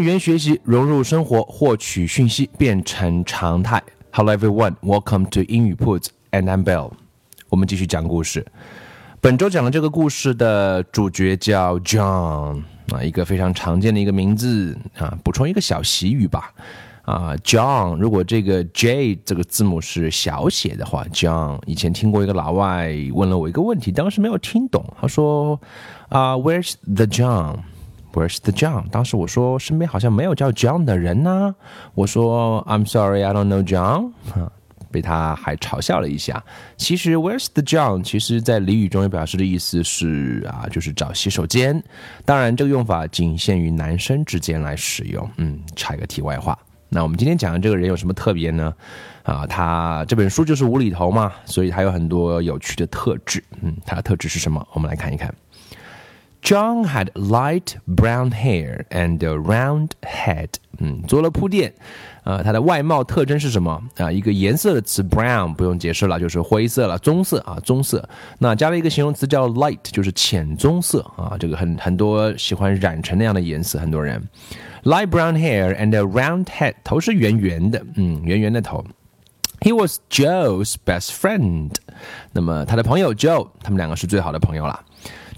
语言学习融入生活，获取讯息变成常态。Hello everyone, welcome to 英语 Put and I'm Bell。我们继续讲故事。本周讲的这个故事的主角叫 John 啊，一个非常常见的一个名字啊。补充一个小习语吧啊，John 如果这个 J 这个字母是小写的话，John 以前听过一个老外问了我一个问题，当时没有听懂，他说啊，Where's the John？Where's the John？当时我说身边好像没有叫 John 的人呢。我说 I'm sorry, I don't know John。被他还嘲笑了一下。其实 Where's the John？其实在俚语中也表示的意思是啊，就是找洗手间。当然，这个用法仅限于男生之间来使用。嗯，插一个题外话。那我们今天讲的这个人有什么特别呢？啊，他这本书就是无厘头嘛，所以他有很多有趣的特质。嗯，他的特质是什么？我们来看一看。John had light brown hair and a round head。嗯，做了铺垫。呃，他的外貌特征是什么啊？一个颜色的词 brown 不用解释了，就是灰色了，棕色啊，棕色。那加了一个形容词叫 light，就是浅棕色啊。这个很很多喜欢染成那样的颜色，很多人。Light brown hair and a round head，头是圆圆的，嗯，圆圆的头。He was Joe's best friend。那么他的朋友 Joe，他们两个是最好的朋友了。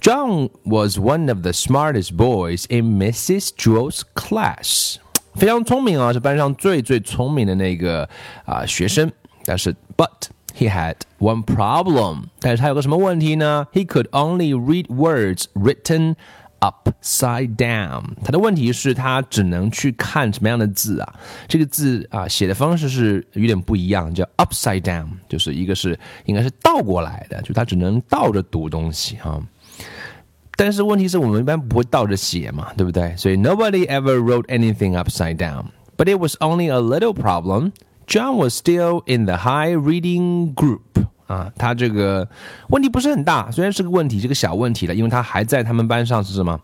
John was one of the smartest boys in Mrs. Jewls's class. 非常聪明啊，是班上最最聪明的那个啊学生。但是，but he had one problem，但是他有个什么问题呢？He could only read words written upside down。他的问题是，他只能去看什么样的字啊？这个字啊，写的方式是有点不一样，叫 upside down，就是一个是应该是倒过来的，就他只能倒着读东西啊。但是问题是我们一般不会倒着写嘛，对不对？所以 nobody ever wrote anything upside down. But it was only a little problem. John was still in the high reading group. 啊，他这个问题不是很大，虽然是个问题，这个小问题了，因为他还在他们班上是什么？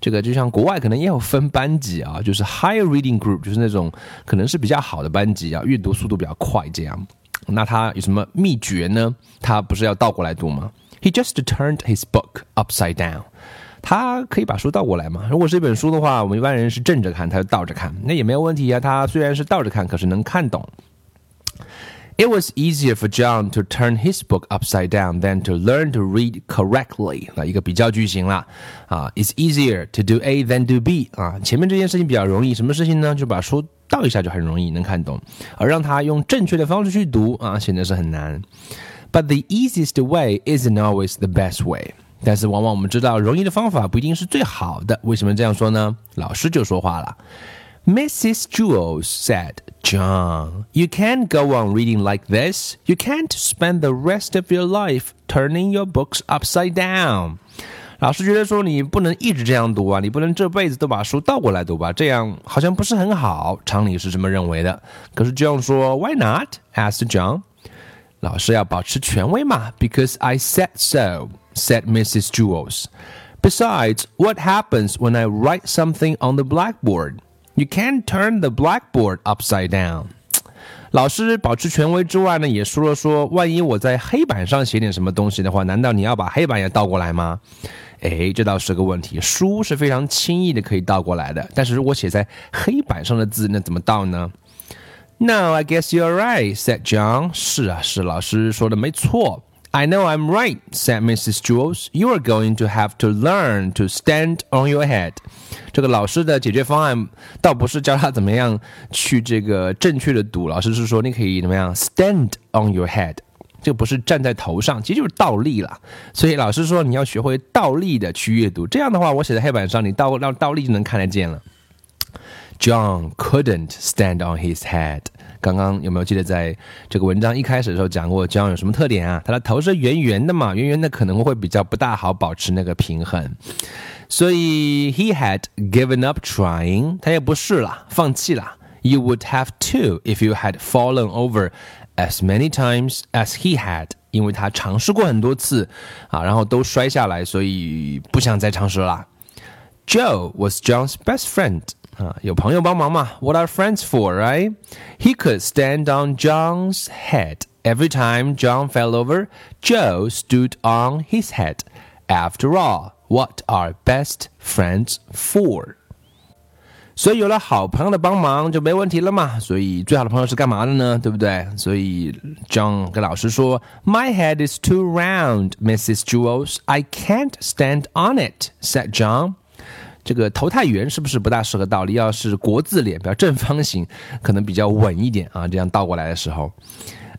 这个就像国外可能也有分班级啊，就是 high reading group，就是那种可能是比较好的班级啊，阅读速度比较快这样。那他有什么秘诀呢？他不是要倒过来读吗？He just turned his book upside down。他可以把书倒过来吗？如果是一本书的话，我们一般人是正着看，他就倒着看，那也没有问题啊。他虽然是倒着看，可是能看懂。It was easier for John to turn his book upside down than to learn to read correctly。那一个比较句型了啊，It's easier to do A than do B。啊，前面这件事情比较容易，什么事情呢？就把书倒一下就很容易能看懂，而让他用正确的方式去读啊，显得是很难。But the easiest way isn't always the best way。但是往往我们知道，容易的方法不一定是最好的。为什么这样说呢？老师就说话了。Mrs. Jewls said, John, you can't go on reading like this. You can't spend the rest of your life turning your books upside down. 老师觉得说你不能一直这样读啊，你不能这辈子都把书倒过来读吧，这样好像不是很好。常理是这么认为的。可是 John 说，Why not? asked John. 老师要保持权威嘛，Because I said so, said Mrs. Jewls. Besides, what happens when I write something on the blackboard? You can't turn the blackboard upside down. 老师保持权威之外呢，也说了说，万一我在黑板上写点什么东西的话，难道你要把黑板也倒过来吗？哎，这倒是个问题。书是非常轻易的可以倒过来的，但是如果写在黑板上的字，那怎么倒呢？No, I guess you're right," said John. 是啊，是老师说的没错。I know I'm right," said Mrs. Jules. "You are going to have to learn to stand on your head." 这个老师的解决方案倒不是教他怎么样去这个正确的读，老师是说你可以怎么样 stand on your head，这不是站在头上，其实就是倒立了。所以老师说你要学会倒立的去阅读，这样的话，我写在黑板上，你倒让倒立就能看得见了。John couldn't stand on his head。刚刚有没有记得在这个文章一开始的时候讲过，John 有什么特点啊？他的头是圆圆的嘛，圆圆的可能会比较不大好保持那个平衡，所以 he had given up trying，他也不试了，放弃了。You would have too if you had fallen over as many times as he had，因为他尝试过很多次啊，然后都摔下来，所以不想再尝试了。Joe was John's best friend. 啊，有朋友帮忙嘛？What are friends for, right? He could stand on John's head every time John fell over. Joe stood on his head. After all, what are best friends for? 所以有了好朋友的帮忙就没问题了嘛。所以最好的朋友是干嘛的呢？对不对？所以 John 跟老师说：“My head is too round, Mrs. Jewls. I can't stand on it,” said John. 这个头太圆是不是不大适合倒立？要是国字脸，比较正方形，可能比较稳一点啊。这样倒过来的时候。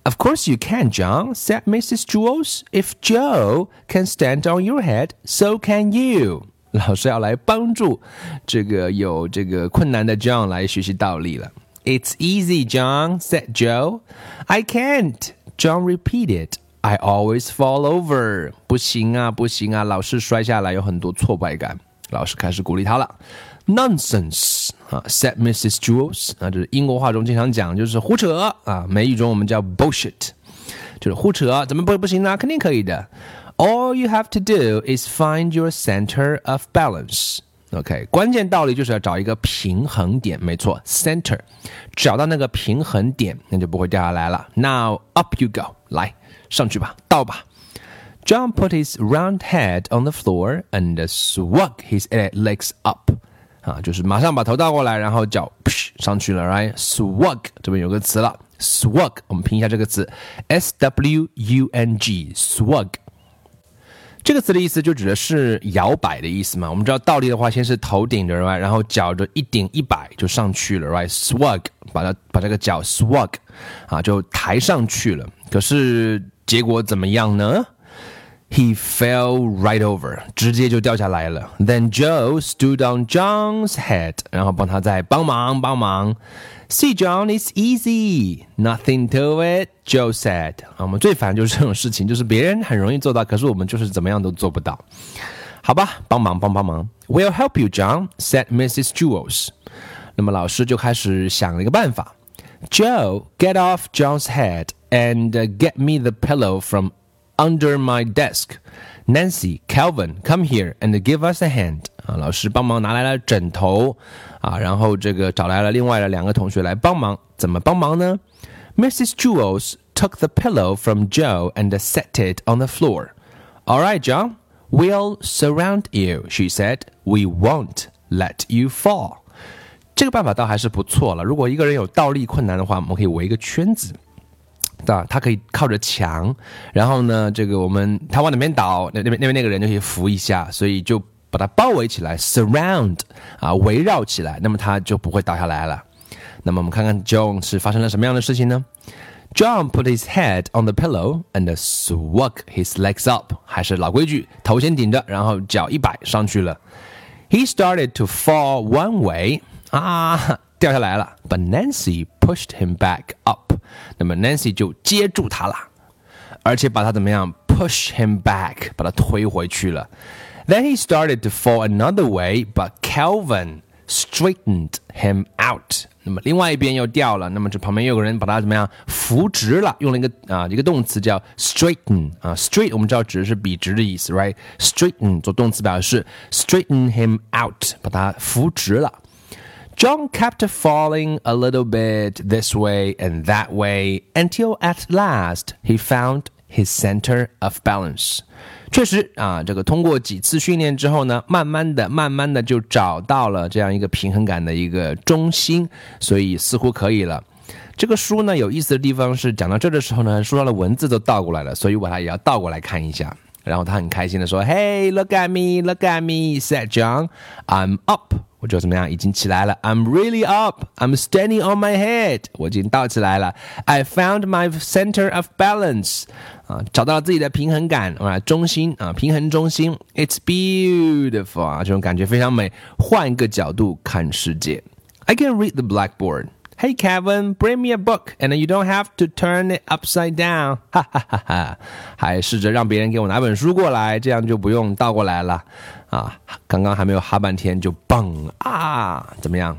Of course you can, John, said Mrs. Jewls. If Joe can stand on your head, so can you. 老师要来帮助这个有这个困难的 John 来学习倒立了。It's easy, John, said Joe. I can't, John repeated. I always fall over. 不行啊，不行啊，老是摔下来，有很多挫败感。老师开始鼓励他了。Nonsense 啊，said Mrs. Jules 啊，就是英国话中经常讲，就是胡扯啊。美语中我们叫 bullshit，就是胡扯，怎么不不行呢？肯定可以的。All you have to do is find your center of balance. OK，关键道理就是要找一个平衡点，没错，center，找到那个平衡点，那就不会掉下来了。Now up you go，来上去吧，倒吧。John put his round head on the floor and swung his legs up. 啊，就是马上把头倒过来，然后脚上去了，right？Swung 这边有个词了，swung，我们拼一下这个词，s w u n g，swung。这个词的意思就指的是摇摆的意思嘛。我们知道倒立的话，先是头顶着，right？然后脚就一顶一摆就上去了，right？Swung，把它把这个脚 swung，啊，就抬上去了。可是结果怎么样呢 He fell right over，直接就掉下来了。Then Joe stood on John's head，然后帮他再帮忙帮忙。See John, it's easy, nothing to it. Joe said，啊，我们最烦就是这种事情，就是别人很容易做到，可是我们就是怎么样都做不到。好吧，帮忙帮帮忙。We'll help you, John said Mrs. Jewls。那么老师就开始想了一个办法。Joe, get off John's head and get me the pillow from under my desk. Nancy, Calvin, come here and give us a hand. 啊，老师帮忙拿来了枕头，啊，然后这个找来了另外的两个同学来帮忙。怎么帮忙呢？Mrs. Jewls took the pillow from Joe and set it on the floor. All right, John, we'll surround you, she said. We won't let you fall. 这个办法倒还是不错了。如果一个人有倒立困难的话，我们可以围一个圈子。对吧？他可以靠着墙，然后呢，这个我们他往哪边倒，那那边那边那个人就可以扶一下，所以就把它包围起来，surround 啊，围绕起来，那么他就不会倒下来了。那么我们看看 John 是发生了什么样的事情呢？John put his head on the pillow and swung his legs up，还是老规矩，头先顶着，然后脚一摆上去了。He started to fall one way，啊，掉下来了。But Nancy pushed him back up。 那么 Nancy 就接住他了，而且把他怎么样？Push him back，把他推回去了。Then he started to fall another way, but Calvin straightened him out。那么另外一边又掉了，那么这旁边又有个人把他怎么样扶直了？用了一个啊一个动词叫 straighten 啊，straight 我们知道指的是笔直的意思，right？straighten 做动词表示 straighten him out，把他扶直了。John kept falling a little bit this way and that way until at last he found his center of balance. 确实啊，这个通过几次训练之后呢，慢慢的、慢慢的就找到了这样一个平衡感的一个中心，所以似乎可以了。这个书呢有意思的地方是讲到这的时候呢，书上的文字都倒过来了，所以我把它也要倒过来看一下。然后他很开心的说：“Hey, look at me, look at me,” said John. "I'm up." 我就怎么样，已经起来了。I'm really up. I'm standing on my head. 我已经倒起来了。I found my center of balance. 啊，找到了自己的平衡感啊，中心啊，平衡中心。It's beautiful 啊，这种感觉非常美。换一个角度看世界。 I can read the blackboard. Hey Kevin, bring me a book, and you don't have to turn it upside down. 哈哈哈哈！还试着让别人给我拿本书过来，这样就不用倒过来了啊！刚刚还没有哈半天就蹦啊！怎么样？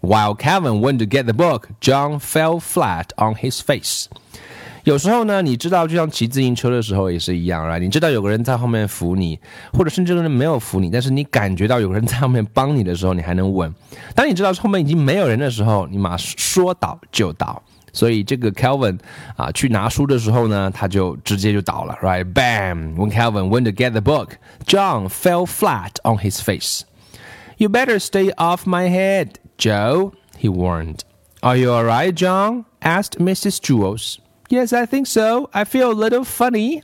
While Kevin went to get the book, John fell flat on his face. 有时候呢，你知道，就像骑自行车的时候也是一样啊。你知道有个人在后面扶你，或者甚至这个人没有扶你，但是你感觉到有个人在后面帮你的时候，你还能稳。当你知道后面已经没有人的时候，你马上说倒就倒。所以这个 Kelvin 啊，去拿书的时候呢，他就直接就倒了，right? Bam! When Kelvin went to get the book, John fell flat on his face. You better stay off my head, Joe, he warned. Are you all right, John? asked Mrs. Jules. Yes, I think so. I feel a little funny.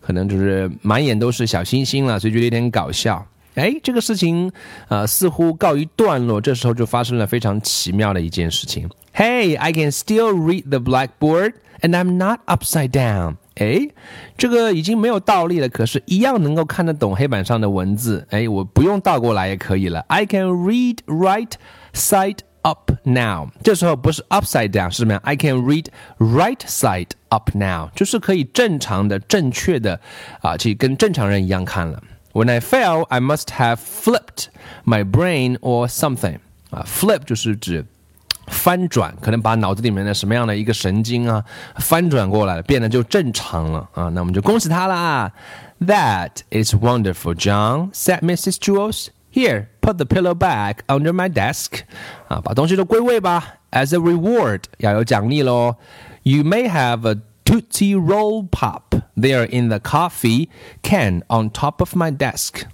可能就是满眼都是小星星了，所以觉得有点搞笑。哎，这个事情呃似乎告一段落，这时候就发生了非常奇妙的一件事情。Hey, I can still read the blackboard, and I'm not upside down. 哎，这个已经没有倒立了，可是，一样能够看得懂黑板上的文字。哎，我不用倒过来也可以了。I can read right side up now。这时候不是 upside down，是什么样？I can read right side up now，就是可以正常的、正确的啊，去跟正常人一样看了。When I fell, I must have flipped my brain or something。啊，flip 就是指翻转，可能把脑子里面的什么样的一个神经啊翻转过来了，变得就正常了啊。那我们就恭喜他啦。That is wonderful, John," said Mrs. Jewls. Here, put the pillow back under my desk. 啊，把东西都归位吧。As a reward，要有奖励喽。You may have a Tootsie Roll Pop there in the coffee can on top of my desk.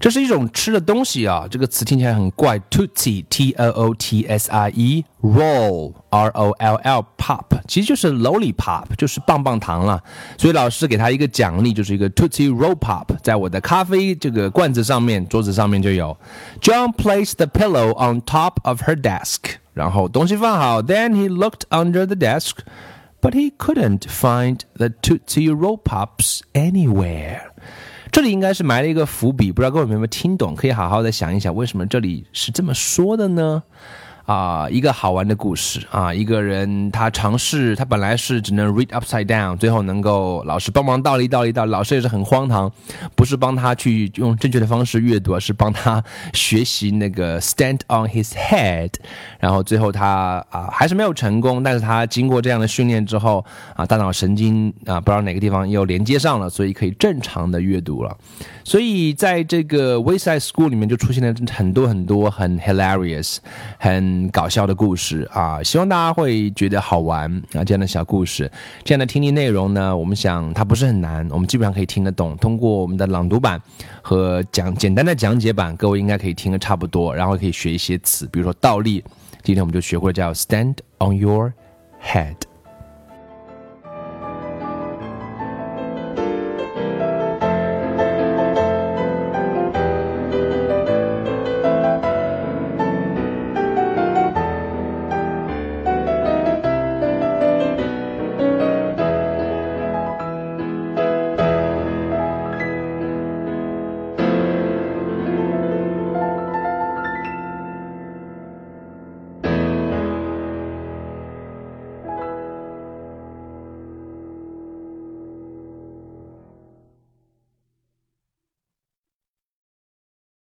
这是一种吃的东西啊，这个词听起来很怪。Tootsie T O O T S I E Roll R O L L Pop 其实就是 Lollipop，就是棒棒糖了。所以老师给他一个奖励，就是一个 Tootsie Roll Pop，在我的咖啡这个罐子上面、桌子上面就有。John placed the pillow on top of her desk，然后东西放好，Then he looked under the desk。But he couldn't find the Tootsie Roll Pops anywhere. 这里应该是埋了一个伏笔，不知道各位有没有听懂？可以好好的想一想，为什么这里是这么说的呢？啊，一个好玩的故事啊！一个人他尝试，他本来是只能 read upside down，最后能够老师帮忙倒立倒立倒，老师也是很荒唐，不是帮他去用正确的方式阅读，而是帮他学习那个 stand on his head，然后最后他啊还是没有成功，但是他经过这样的训练之后啊，大脑神经啊不知道哪个地方又连接上了，所以可以正常的阅读了。所以在这个 Wayside School 里面就出现了很多很多很 hilarious 很。搞笑的故事啊，希望大家会觉得好玩啊！这样的小故事，这样的听力内容呢，我们想它不是很难，我们基本上可以听得懂。通过我们的朗读版和讲简单的讲解版，各位应该可以听得差不多，然后可以学一些词，比如说倒立。今天我们就学会了叫 stand on your head。